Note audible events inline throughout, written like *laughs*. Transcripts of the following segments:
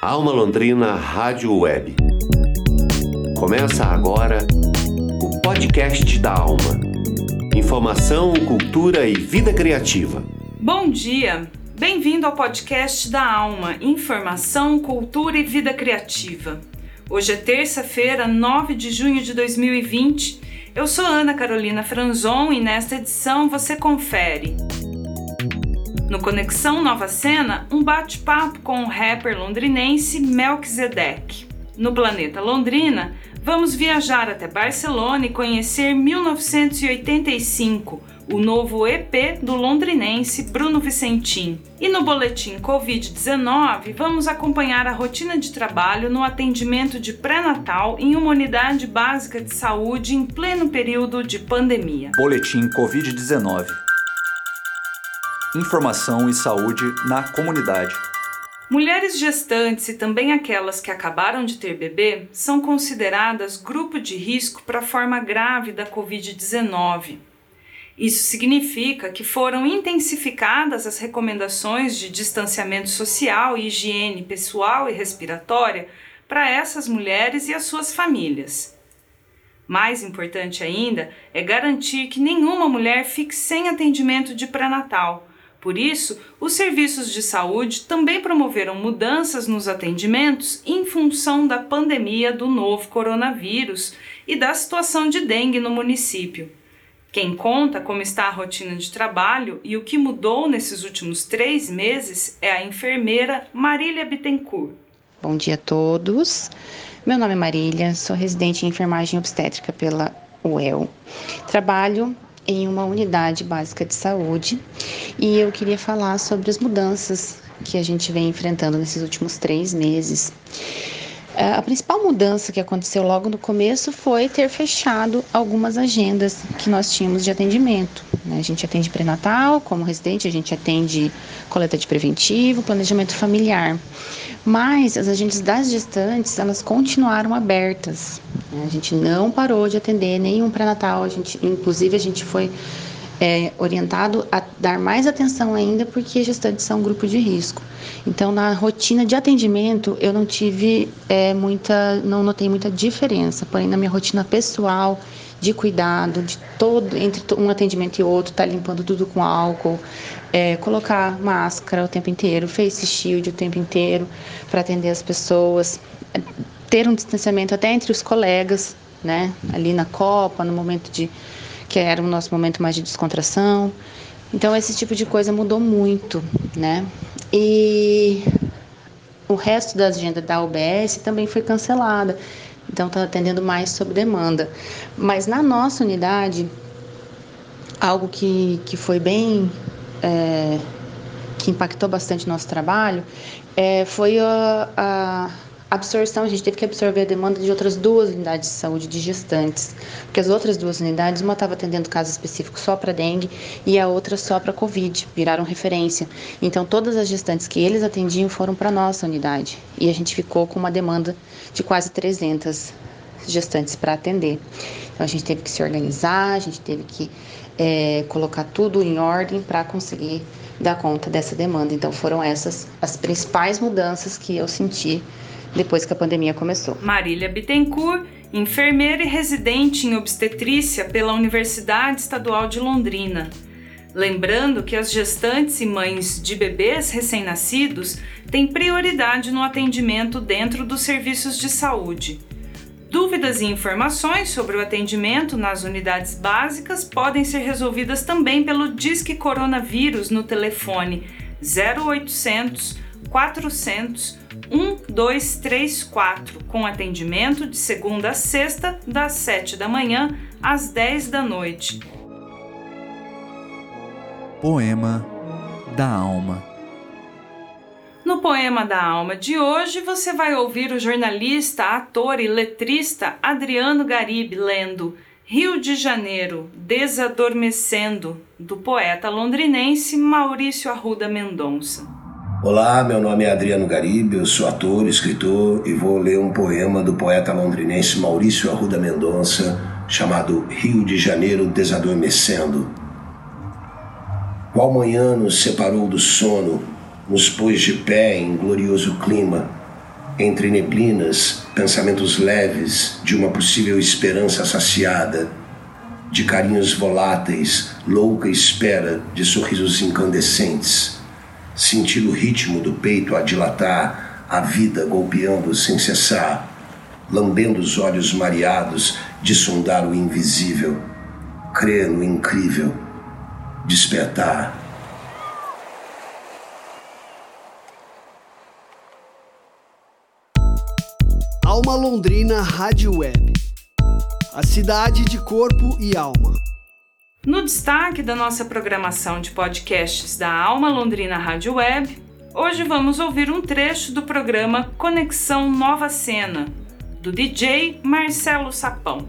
Alma Londrina Rádio Web. Começa agora o podcast da Alma. Informação, cultura e vida criativa. Bom dia! Bem-vindo ao podcast da Alma, Informação, Cultura e Vida Criativa. Hoje é terça-feira, 9 de junho de 2020. Eu sou Ana Carolina Franzon e nesta edição você confere. No Conexão Nova Cena, um bate-papo com o rapper londrinense Melchizedek. No Planeta Londrina, vamos viajar até Barcelona e conhecer 1985, o novo EP do londrinense Bruno Vicentim. E no Boletim Covid-19, vamos acompanhar a rotina de trabalho no atendimento de pré-natal em uma unidade básica de saúde em pleno período de pandemia. Boletim Covid-19 informação e saúde na comunidade. Mulheres gestantes e também aquelas que acabaram de ter bebê são consideradas grupo de risco para a forma grave da Covid-19. Isso significa que foram intensificadas as recomendações de distanciamento social e higiene pessoal e respiratória para essas mulheres e as suas famílias. Mais importante ainda é garantir que nenhuma mulher fique sem atendimento de pré-natal por isso, os serviços de saúde também promoveram mudanças nos atendimentos em função da pandemia do novo coronavírus e da situação de dengue no município. Quem conta como está a rotina de trabalho e o que mudou nesses últimos três meses é a enfermeira Marília Bittencourt. Bom dia a todos. Meu nome é Marília, sou residente em enfermagem obstétrica pela UEL. Trabalho em uma unidade básica de saúde e eu queria falar sobre as mudanças que a gente vem enfrentando nesses últimos três meses. É, a principal mudança que aconteceu logo no começo foi ter fechado algumas agendas que nós tínhamos de atendimento. Né? A gente atende pré-natal, como residente, a gente atende coleta de preventivo, planejamento familiar. Mas as agendas das gestantes, elas continuaram abertas. Né? A gente não parou de atender nenhum pré-natal, inclusive a gente foi é, orientado a dar mais atenção ainda porque gestantes são um grupo de risco. Então, na rotina de atendimento, eu não tive é, muita, não notei muita diferença. Porém, na minha rotina pessoal de cuidado, de todo entre um atendimento e outro, tá limpando tudo com álcool, é, colocar máscara o tempo inteiro, face shield o tempo inteiro para atender as pessoas, ter um distanciamento até entre os colegas, né? Ali na Copa, no momento de que era o nosso momento mais de descontração. Então esse tipo de coisa mudou muito, né? E o resto da agenda da UBS também foi cancelada. Então está atendendo mais sob demanda. Mas na nossa unidade, algo que, que foi bem é, que impactou bastante nosso trabalho é, foi a, a absorção, a gente teve que absorver a demanda de outras duas unidades de saúde de gestantes, porque as outras duas unidades, uma estava atendendo caso específico só para dengue e a outra só para covid, viraram referência. Então todas as gestantes que eles atendiam foram para nossa unidade e a gente ficou com uma demanda de quase 300 gestantes para atender. Então a gente teve que se organizar, a gente teve que é, colocar tudo em ordem para conseguir dar conta dessa demanda. Então foram essas as principais mudanças que eu senti depois que a pandemia começou. Marília Bittencourt, enfermeira e residente em obstetrícia pela Universidade Estadual de Londrina. Lembrando que as gestantes e mães de bebês recém-nascidos têm prioridade no atendimento dentro dos serviços de saúde. Dúvidas e informações sobre o atendimento nas unidades básicas podem ser resolvidas também pelo Disque Coronavírus no telefone 0800 400 1234, com atendimento de segunda a sexta, das 7 da manhã às 10 da noite. Poema da Alma No Poema da Alma de hoje, você vai ouvir o jornalista, ator e letrista Adriano Garibe lendo Rio de Janeiro, Desadormecendo, do poeta londrinense Maurício Arruda Mendonça. Olá, meu nome é Adriano Garibe, eu sou ator, escritor e vou ler um poema do poeta londrinense Maurício Arruda Mendonça chamado Rio de Janeiro Desadormecendo. Qual manhã nos separou do sono, nos pôs de pé em glorioso clima, Entre neblinas, pensamentos leves de uma possível esperança saciada, de carinhos voláteis, louca espera de sorrisos incandescentes, sentir o ritmo do peito a dilatar, a vida golpeando sem cessar, lambendo os olhos mareados de sondar o invisível, crer no incrível, despertar Alma Londrina Rádio Web. A cidade de corpo e alma. No destaque da nossa programação de podcasts da Alma Londrina Rádio Web, hoje vamos ouvir um trecho do programa Conexão Nova Cena, do DJ Marcelo Sapão.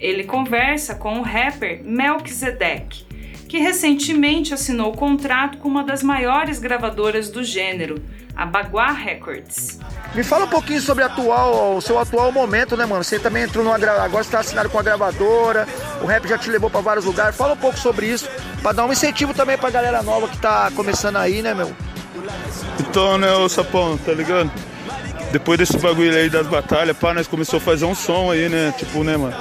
Ele conversa com o rapper Melchizedek, que recentemente assinou contrato com uma das maiores gravadoras do gênero, a Baguá Records. Me fala um pouquinho sobre atual, o seu atual momento, né, mano? Você também entrou numa agora está assinado com a gravadora, o rap já te levou para vários lugares. Fala um pouco sobre isso, para dar um incentivo também pra galera nova que tá começando aí, né, meu? Então, né, ô Sapão, tá ligado? Depois desse bagulho aí das batalhas, pá, nós começou a fazer um som aí, né? Tipo, né, mano?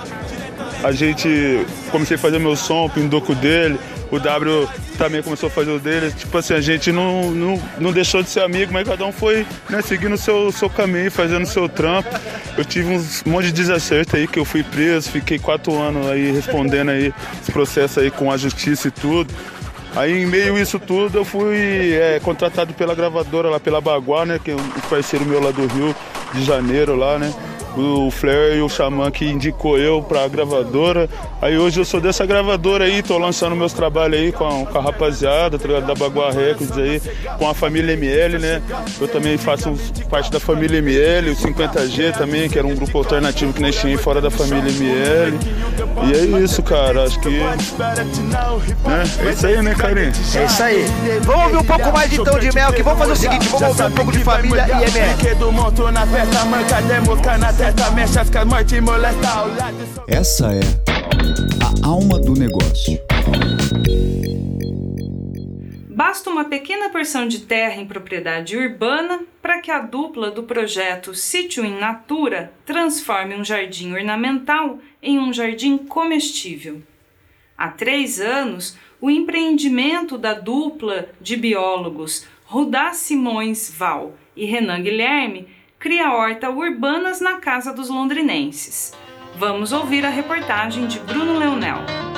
A gente comecei a fazer meu som, o pindoco dele, o W também começou a fazer o dele. Tipo assim, a gente não, não, não deixou de ser amigo, mas cada um foi né, seguindo o seu, seu caminho, fazendo o seu trampo. Eu tive um monte de desacerto aí que eu fui preso, fiquei quatro anos aí respondendo aí esse processo aí com a justiça e tudo. Aí em meio a isso tudo eu fui é, contratado pela gravadora lá pela Baguá, né? Que é um parceiro meu lá do Rio de Janeiro lá, né? O Flair e o Xamã que indicou eu pra gravadora. Aí hoje eu sou dessa gravadora aí, tô lançando meus trabalhos aí com a, com a rapaziada, tá ligado? Da Bagua Records aí, com a família ML, né? Eu também faço parte da família ML, o 50G também, que era um grupo alternativo que nós tínhamos fora da família ML. E é isso, cara, acho que. Né? É isso aí, né, Carinho? É isso aí. Vamos ouvir um pouco mais de Tom de Mel, que vamos fazer o seguinte, vamos ouvir um pouco de família e. Essa é a alma do negócio. Basta uma pequena porção de terra em propriedade urbana para que a dupla do projeto Sítio in Natura transforme um jardim ornamental em um jardim comestível. Há três anos, o empreendimento da dupla de biólogos Rudá Simões Val e Renan Guilherme cria horta urbanas na casa dos londrinenses. Vamos ouvir a reportagem de Bruno Leonel.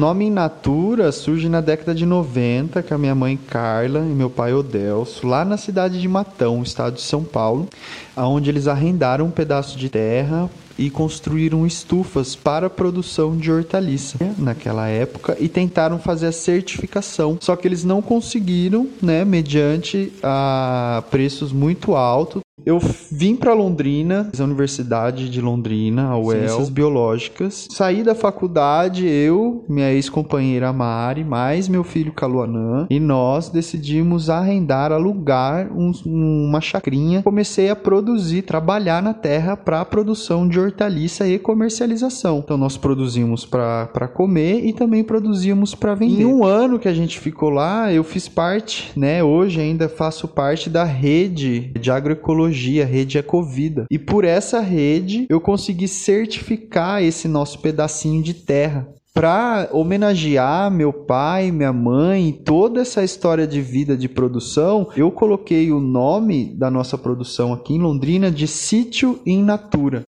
Nome In Natura surge na década de 90 com a minha mãe Carla e meu pai Odelso, lá na cidade de Matão, estado de São Paulo, onde eles arrendaram um pedaço de terra e construíram estufas para a produção de hortaliça né, naquela época e tentaram fazer a certificação. Só que eles não conseguiram, né, mediante a preços muito altos. Eu vim para Londrina, a Universidade de Londrina, a UEL, Ciências Biológicas. Saí da faculdade, eu, minha ex-companheira Mari, mais meu filho Caluanã, e nós decidimos arrendar, alugar um, uma chacrinha. Comecei a produzir, trabalhar na terra para produção de hortaliça e comercialização. Então nós produzimos para comer e também produzíamos para vender. Em um ano que a gente ficou lá, eu fiz parte, né? Hoje ainda faço parte da rede de agroecologia tecnologia, rede Ecovida. E por essa rede eu consegui certificar esse nosso pedacinho de terra para homenagear meu pai, minha mãe, toda essa história de vida de produção, eu coloquei o nome da nossa produção aqui em Londrina de Sítio in Natura.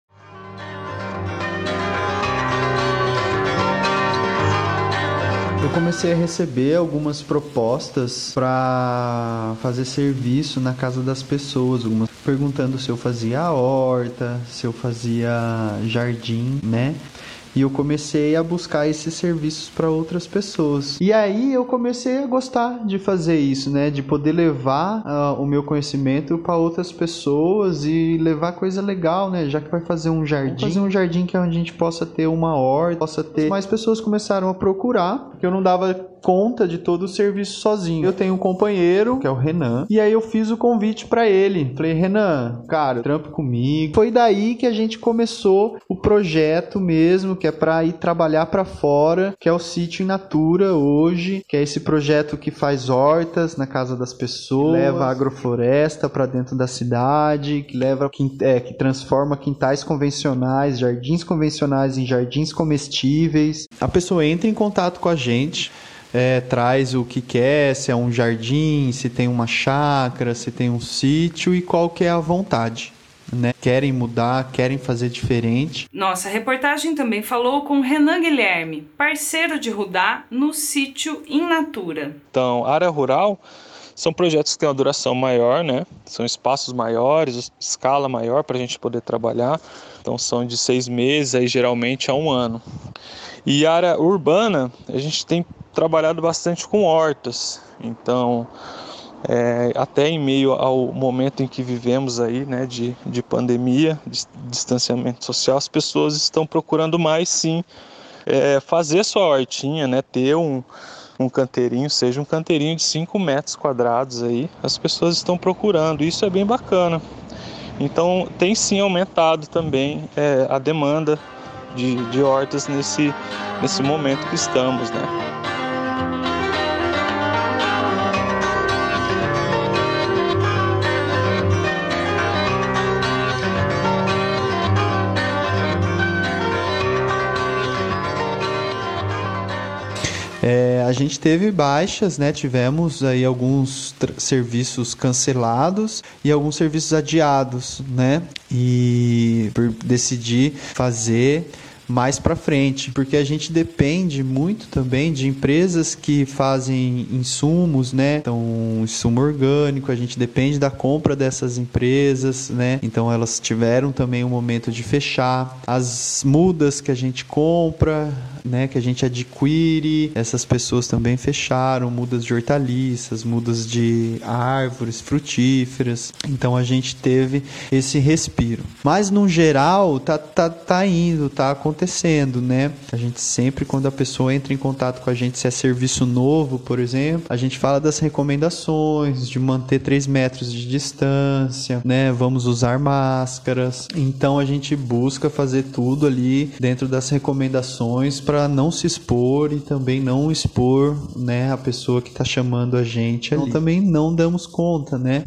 Eu comecei a receber algumas propostas para fazer serviço na casa das pessoas, algumas perguntando se eu fazia horta, se eu fazia jardim, né? E eu comecei a buscar esses serviços para outras pessoas. E aí eu comecei a gostar de fazer isso, né? De poder levar uh, o meu conhecimento para outras pessoas e levar coisa legal, né? Já que vai fazer um jardim, Vamos fazer um jardim que é onde a gente possa ter uma horta, possa ter. Mais pessoas começaram a procurar, porque eu não dava conta de todo o serviço sozinho. Eu tenho um companheiro, que é o Renan, e aí eu fiz o convite para ele. Falei, Renan, cara, trampo comigo. Foi daí que a gente começou o projeto mesmo que é para ir trabalhar para fora, que é o sítio in natura hoje, que é esse projeto que faz hortas na casa das pessoas, leva agrofloresta para dentro da cidade, que leva é, que transforma quintais convencionais, jardins convencionais em jardins comestíveis. A pessoa entra em contato com a gente é, traz o que quer, se é um jardim, se tem uma chácara, se tem um sítio e qual que é a vontade. Né? Querem mudar, querem fazer diferente. Nossa reportagem também falou com Renan Guilherme, parceiro de Rudá no sítio In Natura. Então, área rural são projetos que têm uma duração maior, né? São espaços maiores, escala maior para a gente poder trabalhar. Então são de seis meses, aí geralmente a um ano. E área urbana, a gente tem trabalhado bastante com hortas. Então, é, até em meio ao momento em que vivemos aí, né, de, de pandemia, de distanciamento social, as pessoas estão procurando mais sim é, fazer sua hortinha, né, ter um, um canteirinho, seja um canteirinho de 5 metros quadrados aí, as pessoas estão procurando, isso é bem bacana. Então tem sim aumentado também é, a demanda de, de hortas nesse, nesse momento que estamos, né? É, a gente teve baixas, né? Tivemos aí alguns serviços cancelados e alguns serviços adiados, né? E por decidir fazer mais para frente, porque a gente depende muito também de empresas que fazem insumos, né? Então, insumo orgânico, a gente depende da compra dessas empresas, né? Então, elas tiveram também um momento de fechar. As mudas que a gente compra, né, que a gente adquire, essas pessoas também fecharam, mudas de hortaliças, mudas de árvores frutíferas. Então a gente teve esse respiro. Mas no geral tá, tá, tá indo, tá acontecendo, né? A gente sempre quando a pessoa entra em contato com a gente, se é serviço novo, por exemplo, a gente fala das recomendações de manter 3 metros de distância, né? Vamos usar máscaras. Então a gente busca fazer tudo ali dentro das recomendações para não se expor e também não expor, né, a pessoa que está chamando a gente. Então também não damos conta, né?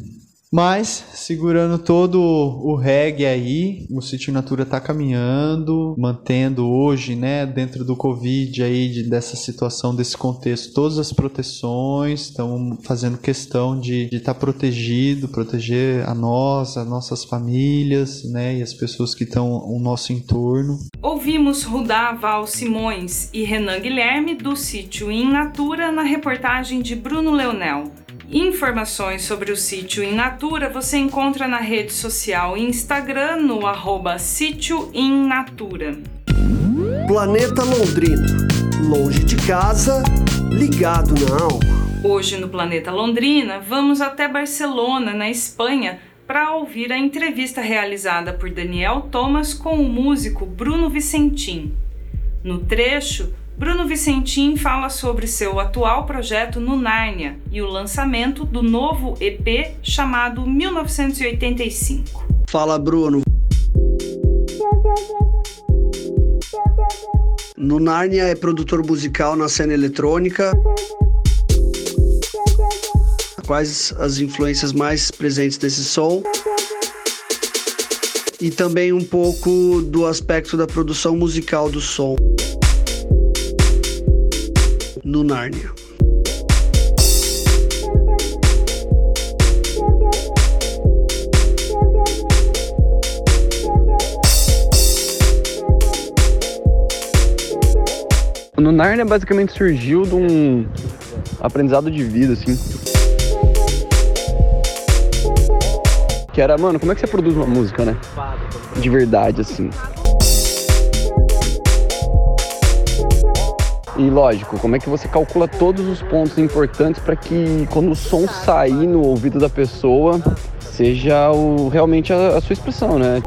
Mas, segurando todo o reggae aí, o Sítio Natura está caminhando, mantendo hoje, né, dentro do Covid aí, de, dessa situação, desse contexto, todas as proteções, estão fazendo questão de estar tá protegido, proteger a nós, as nossas famílias, né, e as pessoas que estão ao nosso entorno. Ouvimos Rudá Val Simões e Renan Guilherme do sítio In Natura na reportagem de Bruno Leonel. Informações sobre o sítio In Natura você encontra na rede social Instagram no arroba sítio In Natura. Planeta Londrina. Longe de casa, ligado na alma. Hoje no Planeta Londrina, vamos até Barcelona, na Espanha, para ouvir a entrevista realizada por Daniel Thomas com o músico Bruno Vicentim. No trecho, Bruno Vicentim fala sobre seu atual projeto no Nárnia e o lançamento do novo EP chamado 1985. Fala, Bruno. No Nárnia é produtor musical na cena eletrônica. Quais as influências mais presentes desse som? E também um pouco do aspecto da produção musical do som no Nárnia. No Nárnia basicamente surgiu de um aprendizado de vida, assim. Que era, mano, como é que você produz uma música, né? De verdade, assim. E lógico, como é que você calcula todos os pontos importantes para que quando o som sair no ouvido da pessoa seja o, realmente a, a sua expressão, né?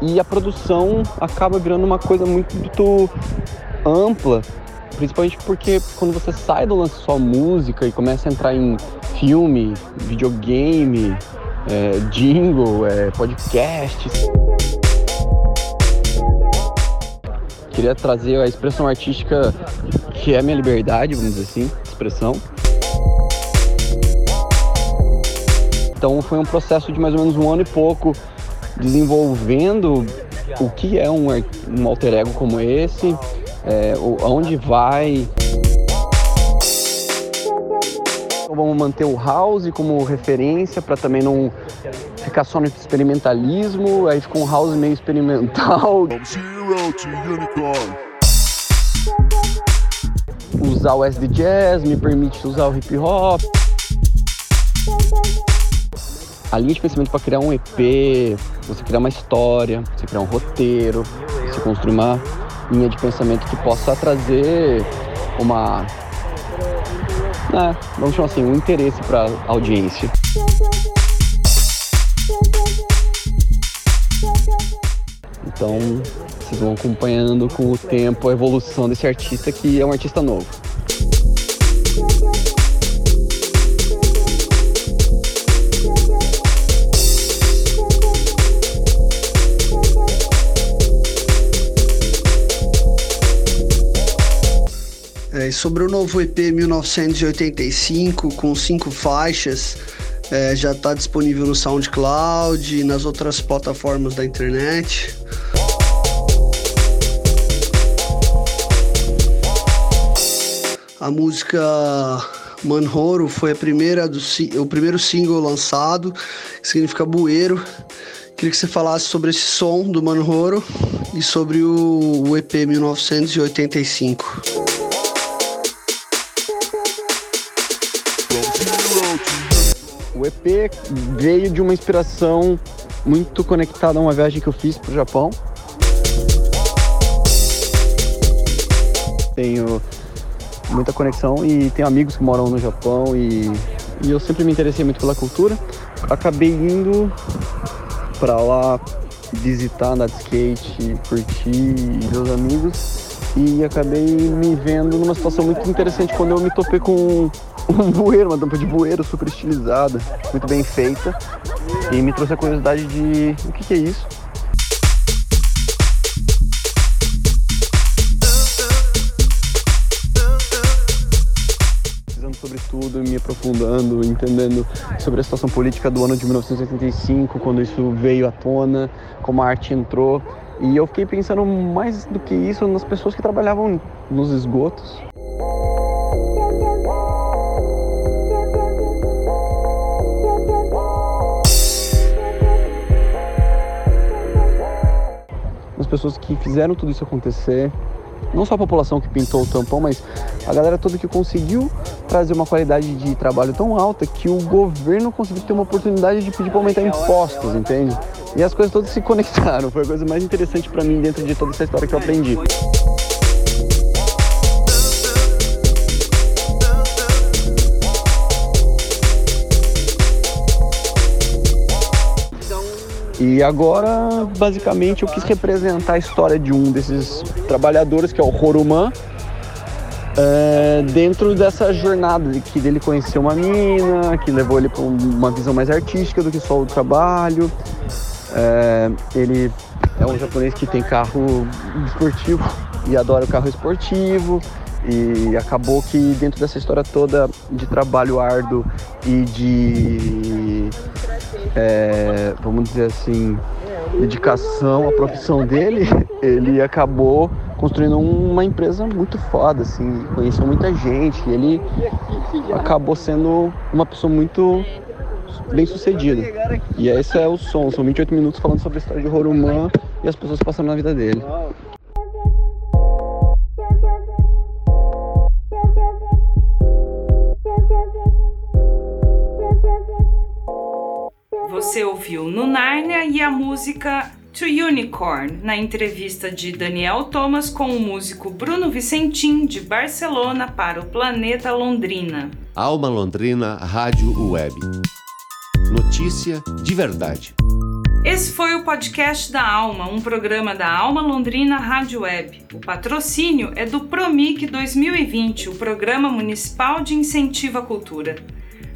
E a produção acaba virando uma coisa muito, muito ampla, principalmente porque quando você sai do lance só música e começa a entrar em filme, videogame, é, jingle, é, podcast. Queria trazer a expressão artística que é minha liberdade, vamos dizer assim, expressão. Então foi um processo de mais ou menos um ano e pouco desenvolvendo o que é um, um alter ego como esse, é, aonde vai. Então, vamos manter o house como referência para também não ficar só no experimentalismo, aí ficou um house meio experimental. Usar o SD Jazz me permite usar o hip hop. A linha de pensamento para criar um EP, você criar uma história, você criar um roteiro, você construir uma linha de pensamento que possa trazer uma. Né, vamos chamar assim, um interesse para a audiência. Então, vocês vão acompanhando com o tempo a evolução desse artista que é um artista novo. É, sobre o novo EP 1985, com cinco faixas, é, já está disponível no SoundCloud e nas outras plataformas da internet. A música Manhoro foi a primeira do, o primeiro single lançado, que significa bueiro. Queria que você falasse sobre esse som do Manhoro e sobre o, o EP 1985. O EP veio de uma inspiração muito conectada a uma viagem que eu fiz para o Japão. Tenho muita conexão e tenho amigos que moram no Japão e, e eu sempre me interessei muito pela cultura. Acabei indo para lá visitar, andar de skate, curtir, os amigos e acabei me vendo numa situação muito interessante quando eu me topei com *laughs* um bueiro, uma tampa de bueiro super estilizada, muito bem feita. E me trouxe a curiosidade de o que, que é isso. Me aprofundando, entendendo sobre a situação política do ano de 1985, quando isso veio à tona, como a arte entrou. E eu fiquei pensando mais do que isso nas pessoas que trabalhavam nos esgotos, pessoas que fizeram tudo isso acontecer. Não só a população que pintou o tampão, mas a galera toda que conseguiu trazer uma qualidade de trabalho tão alta que o governo conseguiu ter uma oportunidade de pedir para aumentar impostos, entende? E as coisas todas se conectaram. Foi a coisa mais interessante para mim dentro de toda essa história que eu aprendi. E agora, basicamente, eu quis representar a história de um desses trabalhadores, que é o Roruman, é, dentro dessa jornada que dele conheceu uma mina, que levou ele para uma visão mais artística do que só o trabalho. É, ele é um japonês que tem carro esportivo e adora o carro esportivo. E acabou que dentro dessa história toda de trabalho árduo e de é, vamos dizer assim, dedicação à profissão dele, *laughs* ele acabou construindo uma empresa muito foda, assim, conheceu muita gente, ele acabou sendo uma pessoa muito bem sucedida. E esse é o som, são 28 minutos falando sobre a história de Roruman e as pessoas passando na vida dele. A música To Unicorn, na entrevista de Daniel Thomas com o músico Bruno Vicentim, de Barcelona, para o Planeta Londrina. Alma Londrina Rádio Web. Notícia de verdade. Esse foi o podcast da Alma, um programa da Alma Londrina Rádio Web. O patrocínio é do Promic 2020, o Programa Municipal de Incentivo à Cultura.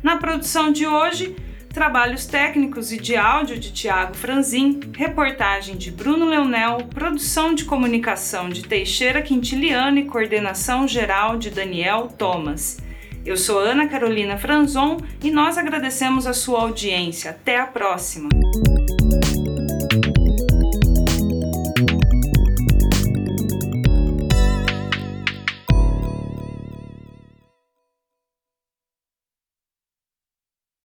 Na produção de hoje, Trabalhos técnicos e de áudio de Tiago Franzin, reportagem de Bruno Leonel, produção de comunicação de Teixeira Quintiliano e coordenação geral de Daniel Thomas. Eu sou Ana Carolina Franzon e nós agradecemos a sua audiência. Até a próxima!